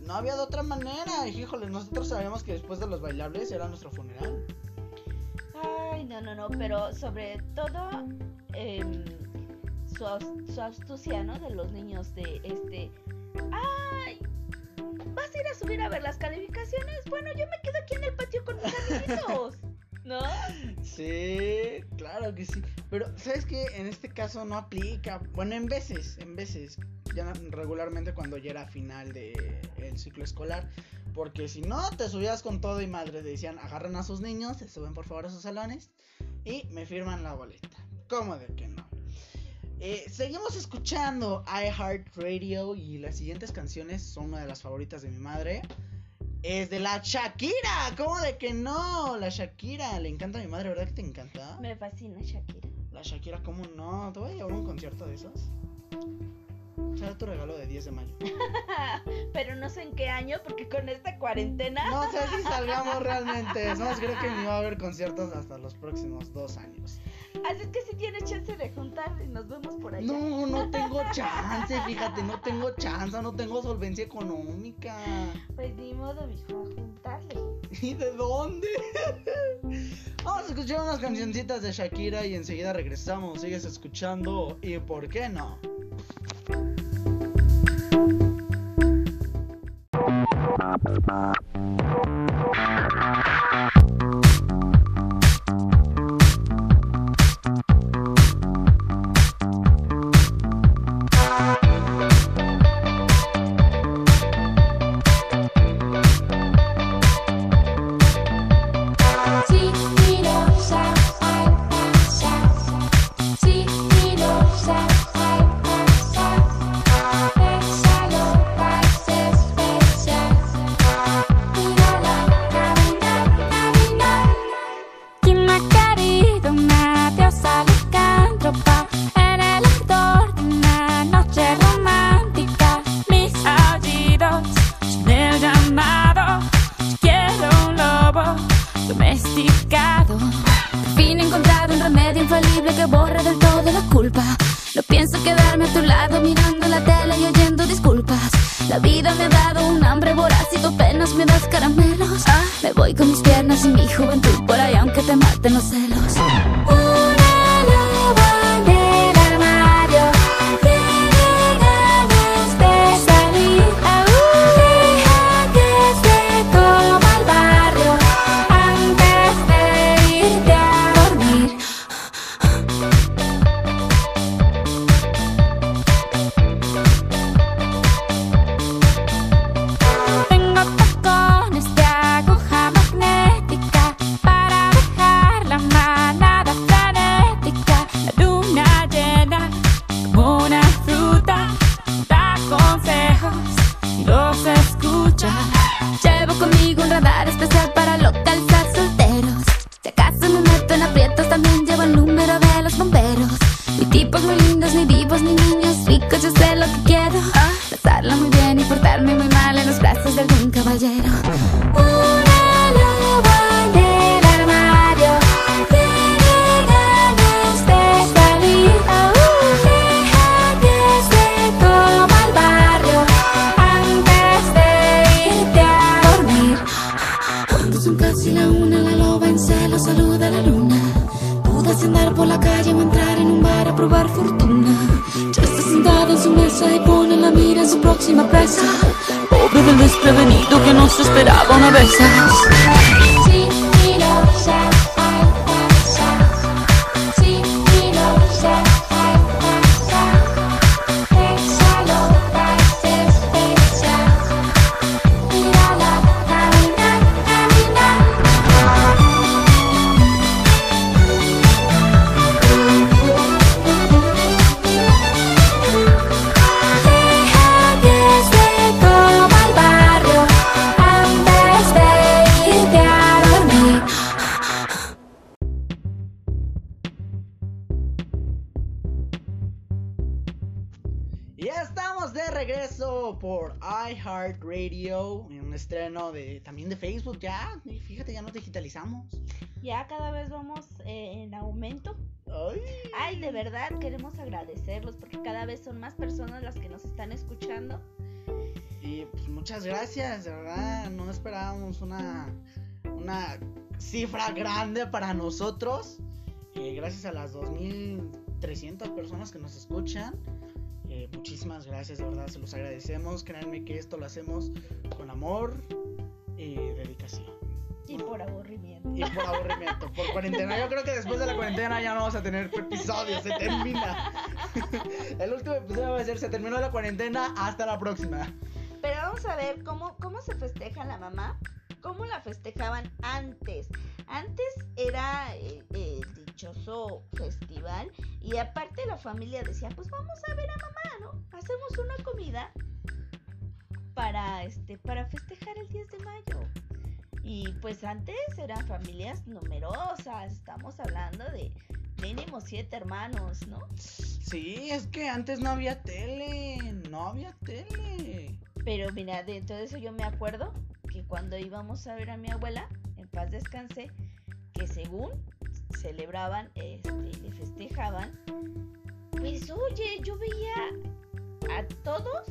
no había de otra manera. Híjole, nosotros sabíamos que después de los bailables era nuestro funeral. Ay, no, no, no, pero sobre todo em, su, astucia, ¿no? De los niños de este... Ay, ¿vas a ir a subir a ver las calificaciones? Bueno, yo me quedo aquí en el patio con mis amiguitos, ¿no? Sí, claro que sí. Pero, ¿sabes qué? En este caso no aplica. Bueno, en veces, en veces. Ya regularmente cuando ya era final del ciclo escolar. Porque si no, te subías con todo y madre. Decían, agarran a sus niños, se suben por favor a sus salones y me firman la boleta. ¿Cómo de que no? Eh, seguimos escuchando iHeartRadio y las siguientes canciones son una de las favoritas de mi madre. Es de la Shakira. ¿Cómo de que no? La Shakira. Le encanta a mi madre, ¿verdad que te encanta? Me fascina Shakira. La Shakira, ¿cómo no? ¿Te voy a llevar a un concierto de esos? Será tu regalo de 10 de mayo. Pero no sé en qué año, porque con esta cuarentena... No sé si salgamos realmente. No, creo que ni va a haber conciertos hasta los próximos dos años. Así es que si tienes chance de juntar y nos vemos por allá. No, no tengo chance, fíjate, no tengo chance, no tengo solvencia económica. Pues ni modo, mijo, a juntarle. ¿Y de dónde? Vamos a escuchar unas cancioncitas de Shakira y enseguida regresamos. Sigues escuchando y por qué no. Los una, cifra grande para nosotros. Eh, gracias a las 2.300 personas que nos escuchan. eh, muchísimas gracias, de verdad, se los agradecemos. Créanme que esto lo hacemos con amor y dedicación. Y por aburrimiento. Y por aburrimiento, por cuarentena. Yo creo que después de la cuarentena ya no vamos a tener episodios, se termina. El último episodio va a ser, se terminó la cuarentena, hasta la próxima. Pero vamos a ver cómo, cómo se festeja la mamá. ¿Cómo la festejaban antes? Antes era eh, eh, el dichoso festival y aparte la familia decía, pues vamos a ver a mamá, ¿no? Hacemos una comida para este para festejar el 10 de mayo. Y pues antes eran familias numerosas, estamos hablando de mínimo siete hermanos, ¿no? Sí, es que antes no había tele, no había tele. Pero mira, dentro de eso yo me acuerdo que cuando íbamos a ver a mi abuela, en paz descanse, que según celebraban, este, le festejaban, pues oye, yo veía a todos,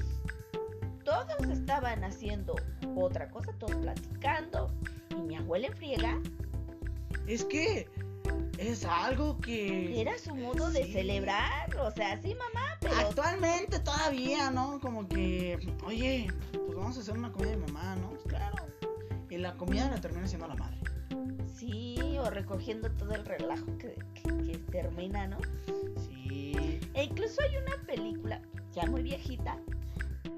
todos estaban haciendo otra cosa, todos platicando, y mi abuela en friega. Es que es algo que era su modo de celebrar, o sea, sí mamá, pero actualmente todavía, ¿no? Como que, oye, pues vamos a hacer una comida de mamá, ¿no? Pues claro. Y la comida la termina haciendo la madre. sí, o recogiendo todo el relajo que, que- que termina, ¿no? Sí. E incluso hay una película ya muy viejita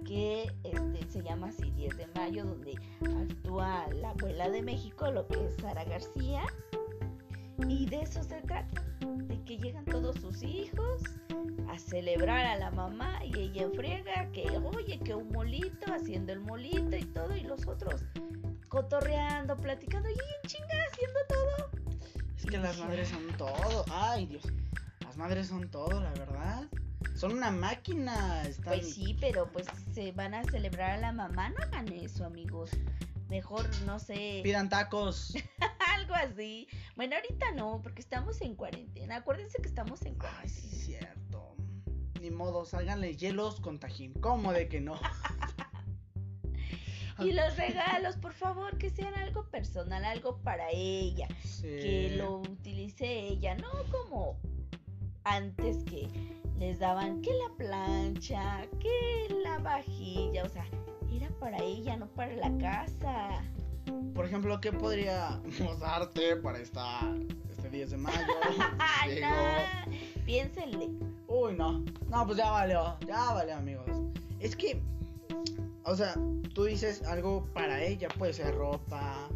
que este, se llama así 10 de mayo, donde actúa la abuela de México, lo que es Sara García. Y de eso se trata, de que llegan todos sus hijos a celebrar a la mamá y ella enfriega que, oye, que un molito, haciendo el molito y todo, y los otros cotorreando, platicando, y en chinga haciendo todo. Es que las madres son todo. Ay, Dios. Las madres son todo, la verdad. Son una máquina. Están... Pues sí, pero pues se van a celebrar a la mamá, no hagan eso, amigos. Mejor, no sé, Pidan tacos. algo así. Bueno, ahorita no, porque estamos en cuarentena. Acuérdense que estamos en Ay, sí, cuarentena. cierto. Ni modo, salganle hielos con tajín. ¿Cómo de que no? Y los regalos, por favor, que sean algo personal, algo para ella. Sí. Que lo utilice ella, no como antes que les daban que la plancha, que la vajilla, o sea, para ella, no para la casa. Por ejemplo, ¿qué podríamos darte para esta, este 10 de mayo? Ay, Digo, no. Piénsenle. Uy, no. No, pues ya valió. Ya valió, amigos. Es que, o sea, tú dices algo para ella. Puede ser ropa,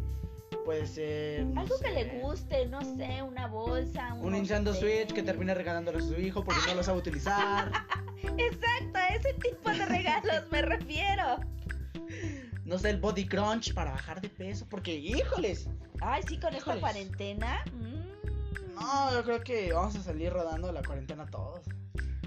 puede ser. no Algo que le guste, no sé, una bolsa, Un unos Nintendo Switch que tenis. termine regalándole a su hijo porque no lo sabe utilizar. Exacto, a ese tipo de regalos me refiero. No sé, el body crunch para bajar de peso. Porque, híjoles. Ay, sí, con esta cuarentena. mm, No, yo creo que vamos a salir rodando la cuarentena todos.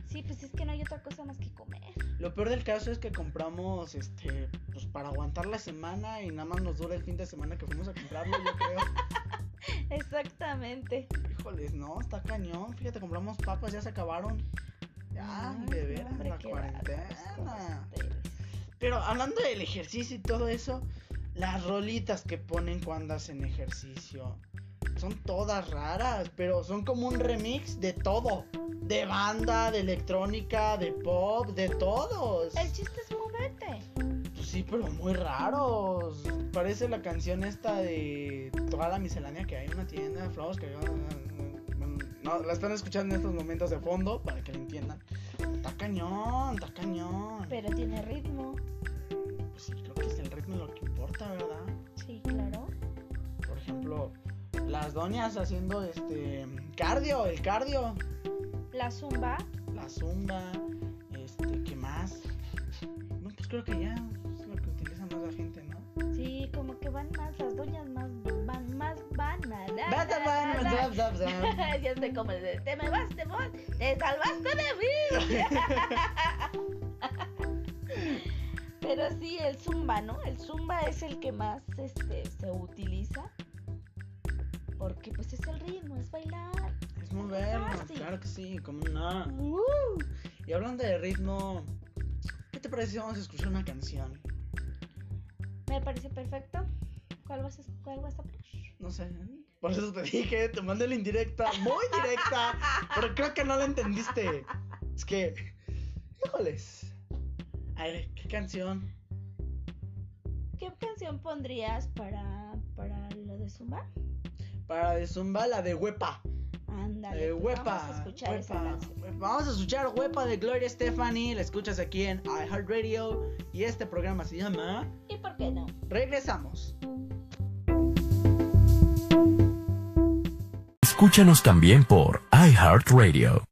Sí, pues es que no hay otra cosa más que comer. Lo peor del caso es que compramos, este, pues para aguantar la semana y nada más nos dura el fin de semana que fuimos a comprarlo, yo creo. Exactamente. Híjoles, no, está cañón. Fíjate, compramos papas, ya se acabaron. Ya, Ay, de veras, la cuarentena. Pero hablando del ejercicio y todo eso, las rolitas que ponen cuando hacen ejercicio son todas raras, pero son como un remix de todo. De banda, de electrónica, de pop, de todos. El chiste es moverte. Pues sí, pero muy raros. Parece la canción esta de toda la miscelánea que hay en una tienda de flowers que no, la están escuchando en estos momentos de fondo para que lo entiendan. Está cañón, está cañón. Pero tiene ritmo. Pues sí, creo que es el ritmo lo que importa, ¿verdad? Sí, claro. Por ejemplo, las doñas haciendo este cardio, el cardio, La zumba. la zumba, este, ¿qué más? No, pues creo que ya es lo que utiliza más la gente, ¿no? Sí, como que van más, las doñas más, van más, van, na, na, Bata, na, bata, na, zap, zap, zap. na. Ya sé cómo le te me vas, te vas, te salvaste de mí. Pero sí, el zumba, ¿no? El zumba es el que más este, se utiliza. Porque pues es el ritmo, es bailar. Es moverlo, fácil. claro que sí, como no. Uh, Y hablando de ritmo, ¿qué te parece si vamos a escuchar una canción? me parece perfecto. ¿Cuál vas a, cuál vas a poner? No sé, por eso te dije, te mandé la indirecta, muy directa, pero creo que no la entendiste. Es que, híjoles. A ver, ¿qué canción? ¿Qué canción pondrías para, para lo de zumba? Para de Zumba, la de Huepa. Ándale, Eh, pues Huepa. vamos a escuchar esa Huepa, canción. Huepa. Vamos a escuchar Huepa de Gloria Stephanie. La escuchas aquí en iHeartRadio. Y este programa se llama ¿Y por qué no? Regresamos. Escúchanos también por iHeartRadio.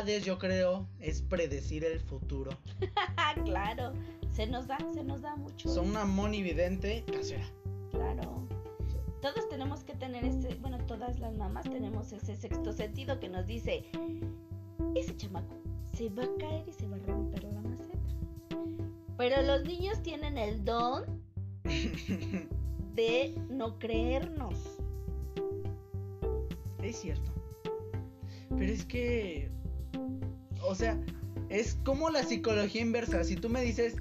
Habilidades, yo creo, es predecir el futuro. Claro. Se nos da, se nos da mucho. Son una monividente casera. Claro. Todos tenemos que tener ese, bueno, todas las mamás tenemos ese sexto sentido que nos dice, ese chamaco se va a caer y se va a romper la maceta. Pero los niños tienen el don de no creernos. Es cierto. Pero es que. O sea, es como la psicología inversa. Si tú me dices,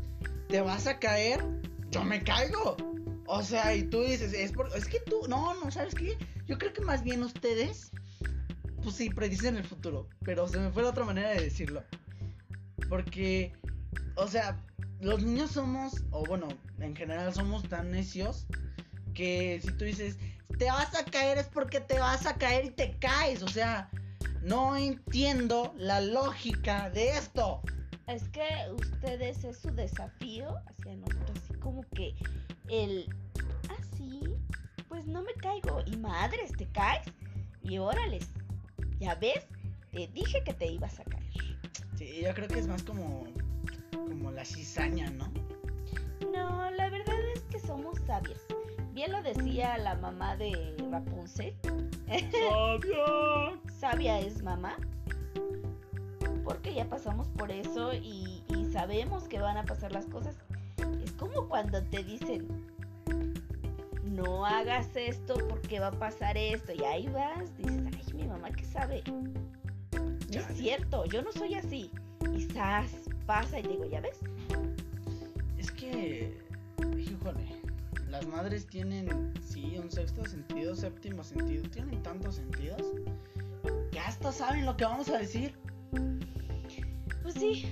te vas a caer, yo me caigo. O sea, y tú dices, es, por, es que tú. No, no, ¿sabes qué? Yo creo que más bien ustedes. Pues sí, predicen el futuro. Pero se me fue la otra manera de decirlo. Porque. O sea, los niños somos. O bueno, en general somos tan necios. Que si tú dices, te vas a caer es porque te vas a caer y te caes. O sea, no entiendo la lógica de esto. Es que ustedes es su desafío hacia nosotros, así como que el, así, pues no me caigo. Y madres, te caes. Y órales, ya ves, te dije que te ibas a caer. Sí, yo creo que es más como. Como la cizaña, ¿no? No, la verdad es que somos sabias. Bien lo decía la mamá de Rapunzel. ¡Sabia! Sabia es mamá. Porque ya pasamos por eso y, y sabemos que van a pasar las cosas. Es como cuando te dicen, no hagas esto porque va a pasar esto. Y ahí vas, dices, ay, mi mamá que sabe. No es cierto, yo no soy así. Zas, pasa y digo, ¿ya ves? Es que. Híjole. Las madres tienen, sí, un sexto sentido, séptimo sentido. Tienen tantos sentidos. Que hasta saben lo que vamos a decir. Pues sí,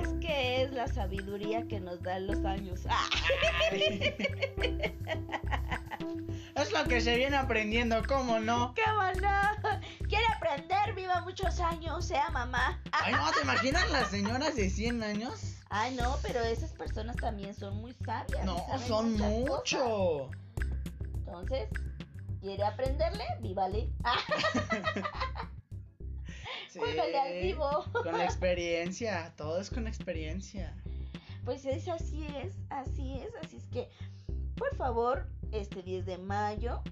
es que es la sabiduría que nos dan los años. Es lo que se viene aprendiendo, ¿cómo no? ¡Qué bueno! Quiere aprender, viva muchos años, sea mamá. Ay, no, ¿te imaginas las señoras de 100 años? Ay, no, pero esas personas también son muy sabias. No, son mucho. cosas. Entonces, ¿quiere aprenderle? Vívale. Ah, Sí, al vivo. Con la experiencia, todo es con experiencia. Pues es así es, así es, así es que, por favor, este 10 de mayo,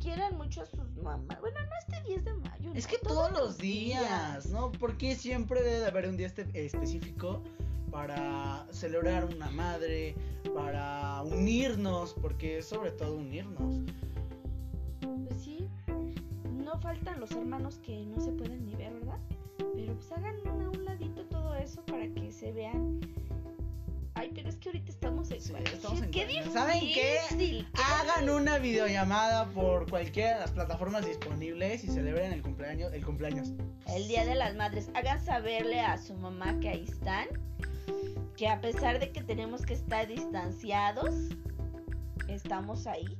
quieran mucho a sus mamás. Bueno, no este 10 de mayo. Es no, que todos los días, ¿no? Porque siempre debe de haber un día este- específico para celebrar una madre, para unirnos, porque es sobre todo unirnos. Pues sí, no faltan los hermanos que no se pueden ni ver, ¿verdad? Pero pues hagan a un ladito todo eso para que se vean. Ay, pero es que ahorita estamos en Sí, estamos en Qué. ¿Saben qué? qué Hagan una videollamada por cualquiera de las plataformas disponibles y celebren el cumpleaños, el cumpleaños. El Día de las Madres. Hagan saberle a su mamá que ahí están. Que a pesar de que tenemos que estar distanciados, estamos ahí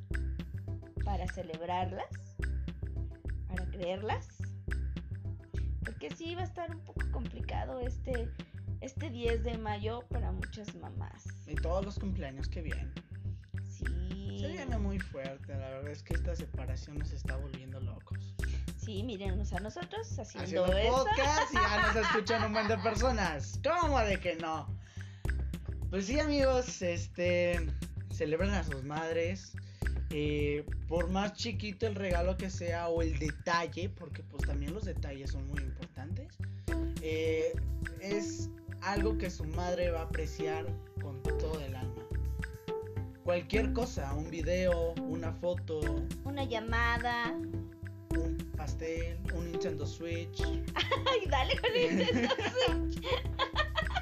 para celebrarlas, para creerlas. Porque sí va a estar un poco complicado este, este 10 de mayo para muchas mamás. Y todos los cumpleaños que vienen. Sí. Se viene muy fuerte, la verdad es que esta separación nos está volviendo locos. Sí, mírenos a nosotros haciendo, Haciendo eso. podcast y ya nos escuchan un montón de personas. ¿Cómo de que no? Pues sí, amigos, este. Celebren a sus madres. eh, por más chiquito el regalo que sea o el detalle, porque pues también los detalles son muy importantes. eh, es algo que su madre va a apreciar con todo el alma. Cualquier cosa, un video, una foto, Una llamada. un pastel, un Nintendo Switch, Ay, dale con eso.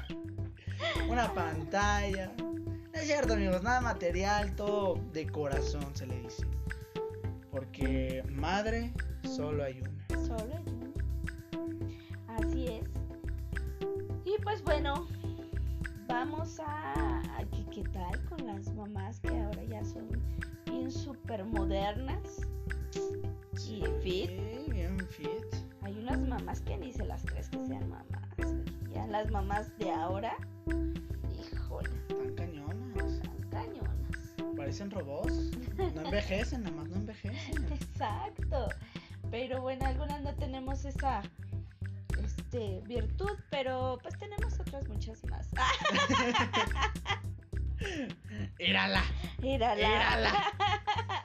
una pantalla. Es cierto, amigos, nada material, todo de corazón se le dice. Porque madre solo hay una. Solo hay uno. Así es. Y pues bueno, vamos a, a que- qué tal con las mamás que ahora ya son bien súper modernas y fit. Sí, bien fit. Hay unas mamás que ni se las crees que sean mamás. Ya las mamás de ahora, híjole. Tan cañonas. parecen robots. No envejecen, nada más no envejecen. Exacto. Pero bueno, algunas no tenemos esa este, virtud, pero pues tenemos otras muchas más. Mírala. Mírala.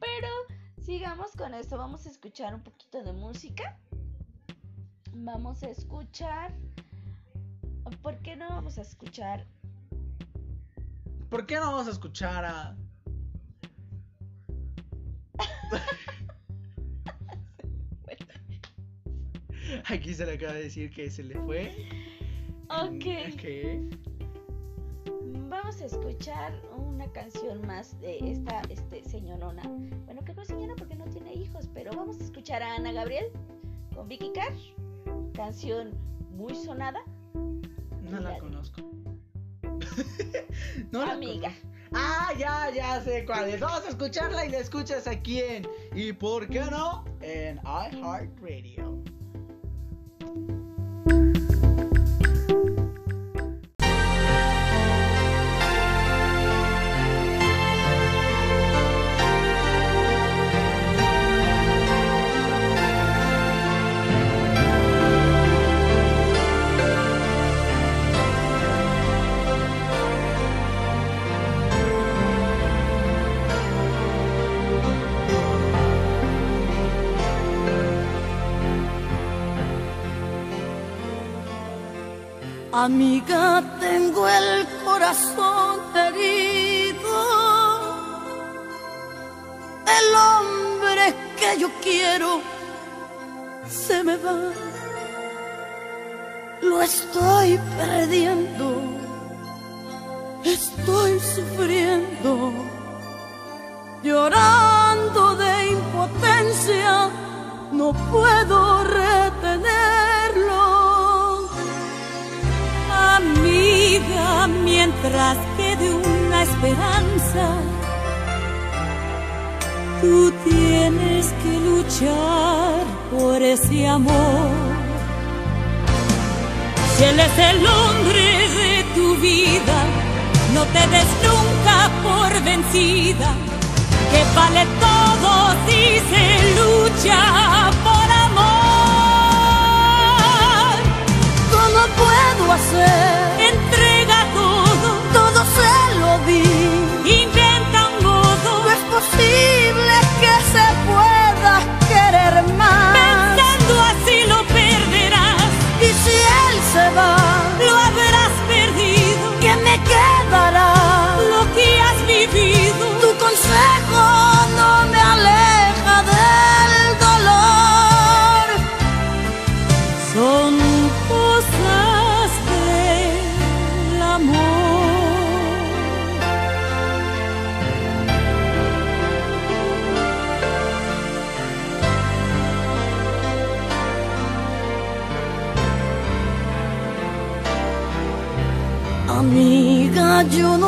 Pero sigamos con esto. Vamos a escuchar un poquito de música. Vamos a escuchar. ¿Por qué no vamos a escuchar? ¿Por qué no vamos a escuchar a. Aquí se le acaba de decir que se le fue. Ok. Ok. Vamos a escuchar una canción más de esta este, señorona. Bueno, que no es señora porque no tiene hijos, pero vamos a escuchar a Ana Gabriel con Vicky Carr. Canción muy sonada. No la conozco. no la Amiga. conozco. Ah, ya, ya sé cuál es. Vamos a escucharla y la escuchas aquí en. ¿Y por qué no? En iHeartRadio. Lo estoy perdiendo. Estoy sufriendo. Llorando de impotencia. No puedo retenerlo. Amiga, mientras quede una esperanza, tú tienes que luchar por ese amor. Si él es el hombre de tu vida, no te des nunca por vencida, que vale todo si se lucha por amor. ¿Cómo puedo hacer? Entrega todo, todo se lo di. Inventa un modo, no es posible que se pueda querer más.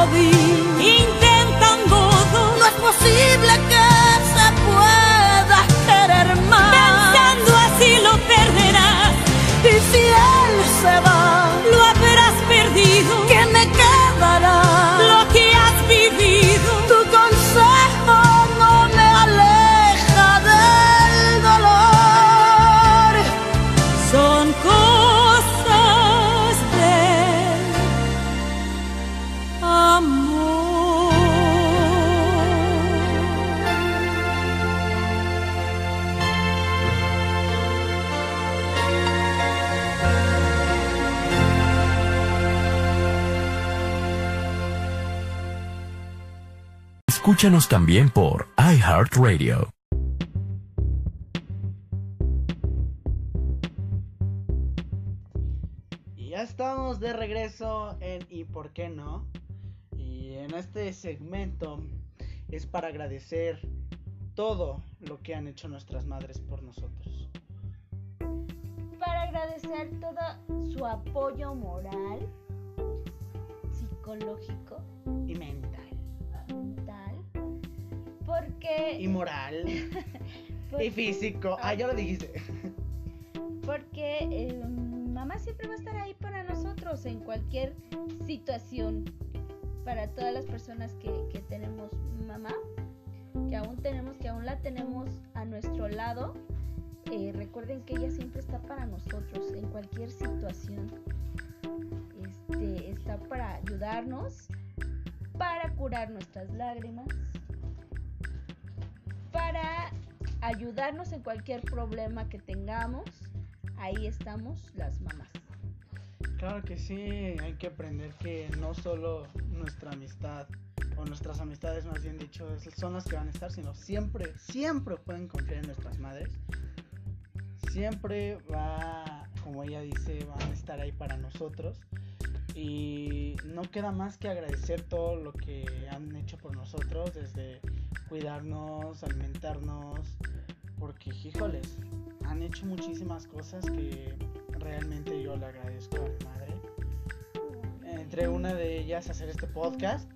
Lo di. Intenta un modo, no es posible que se pueda querer más. Pensando así lo perderás. Y si él se va, Escúchanos también por iHeartRadio. Y ya estamos de regreso en ¿Y por qué no? Y en este segmento es para agradecer todo lo que han hecho nuestras madres por nosotros. Para agradecer todo su apoyo moral, psicológico, Y mental. Porque Y moral. y físico. Ah, ya lo dijiste. porque eh, mamá siempre va a estar ahí para nosotros en cualquier situación. Para todas las personas que, que tenemos mamá, que aún tenemos, que aún la tenemos a nuestro lado, eh, recuerden que ella siempre está para nosotros en cualquier situación. Este, está para ayudarnos, para curar nuestras lágrimas, para ayudarnos en cualquier problema que tengamos. Ahí estamos las mamás. Claro que sí, hay que aprender que no solo nuestra amistad o nuestras amistades más bien dicho son las que van a estar, sino siempre, siempre pueden confiar en nuestras madres. Siempre va, como ella dice, van a estar ahí para nosotros. Y no queda más que agradecer todo lo que han hecho por nosotros, desde cuidarnos, alimentarnos, porque híjoles, han hecho muchísimas cosas que realmente yo le agradezco a mi madre. Entre una de ellas hacer este podcast.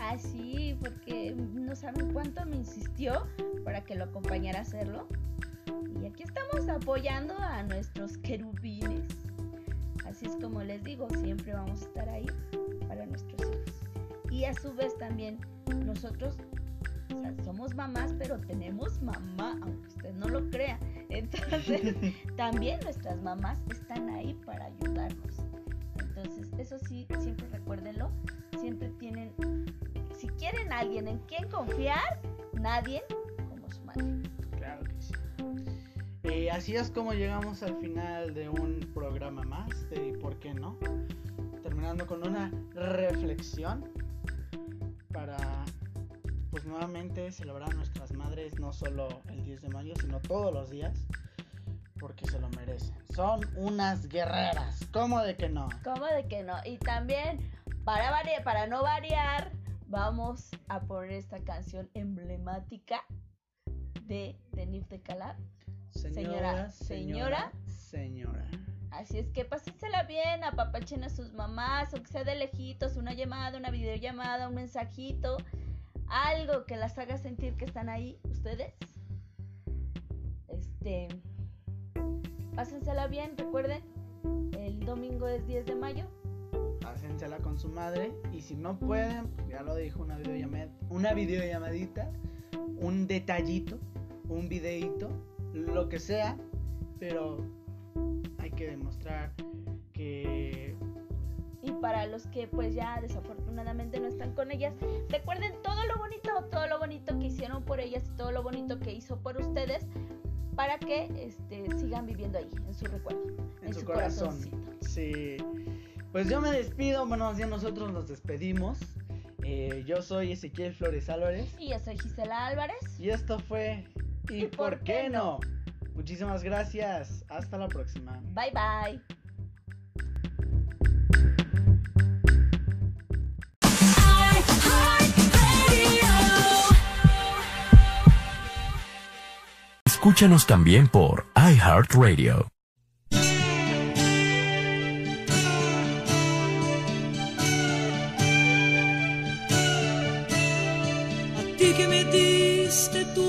Ah, sí, porque no saben cuánto me insistió para que lo acompañara a hacerlo. Y aquí estamos apoyando a nuestros querubines. Es como les digo, siempre vamos a estar ahí para nuestros hijos. Y a su vez también nosotros somos mamás, pero tenemos mamá, aunque usted no lo crea. Entonces, también nuestras mamás están ahí para ayudarnos. Entonces, eso sí, siempre recuérdenlo. Siempre tienen, si quieren alguien en quien confiar, nadie como su madre. Eh, así es como llegamos al final de un programa más de ¿Por qué no? Terminando con una reflexión para pues nuevamente celebrar a nuestras madres no solo el 10 de mayo, sino todos los días, porque se lo merecen. Son unas guerreras, ¿cómo de que no? ¿Cómo de que no? Y también, para, para no variar, vamos a poner esta canción emblemática de Denif de Calab. Señora, Señora, señora, señora. Así es que pásensela bien, apapachen a sus mamás, aunque sea de lejitos, una llamada, una videollamada, un mensajito, algo que las haga sentir que están ahí ustedes. Este, pásensela bien, recuerden, el domingo es 10 de mayo. Hacénsela con su madre y si no pueden, ya lo dijo una videollamada, una videollamadita, un detallito, un videito, lo que sea, pero hay que demostrar que Y para los que pues ya desafortunadamente no están con ellas, recuerden todo lo bonito, todo lo bonito que hicieron por ellas y todo lo bonito que hizo por ustedes para que este, sigan viviendo ahí, en su recuerdo, en, su, corazón. corazoncito. Sí. Pues yo me despido, bueno, bien nosotros nos despedimos. Eh, yo soy Ezequiel Flores Álvarez Y yo soy Gisela Álvarez. y esto fue ¿Y, por qué no? Muchísimas gracias. Hasta la próxima. Bye bye. Escúchanos también por iHeartRadio.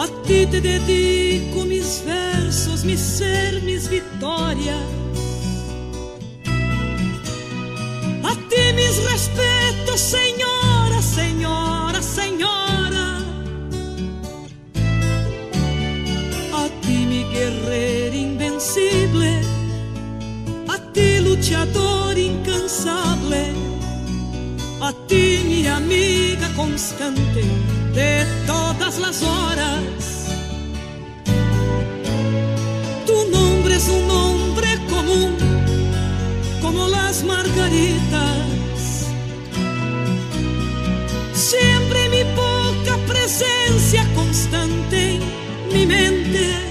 A ti te dedico mis versos, mis ser, mis vitórias. A ti mis respetos, Senhora, Senhora, Senhora. A ti, mi guerreira invencible. A ti, luteador incansável a ti, minha amiga constante de todas as horas. Tu nombre é um nome comum como las margaritas. Siempre mi poca presença constante em minha mente.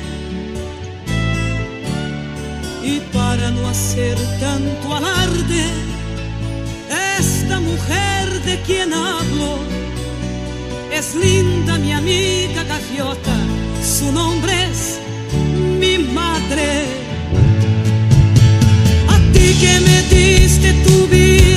e para não ser tanto alarde, quien hablo. Es linda mi amiga gaviota, su nombre es mi madre. A ti que me diste tu vida.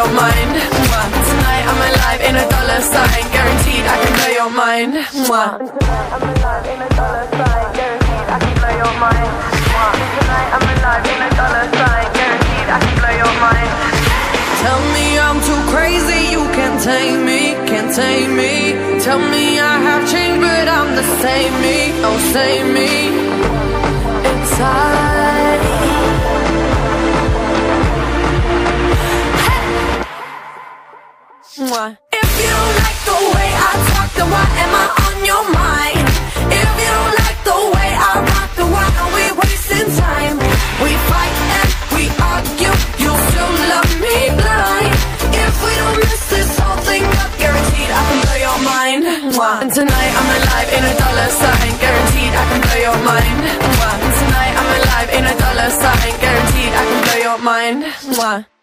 Your mind. Tonight I'm alive in a dollar sign, guaranteed I can blow your mind. Tonight I'm alive in a dollar sign, guaranteed I can blow your mind. Tonight I'm alive in a dollar sign, guaranteed I can blow your mind. Tell me I'm too crazy, you can't tame me, can't tame me. Tell me I have changed, but I'm the same me, oh same me. Inside. Tonight I'm alive in a dollar sign, guaranteed I can blow your mind. Mwah. Tonight I'm alive in a dollar sign, guaranteed I can blow your mind.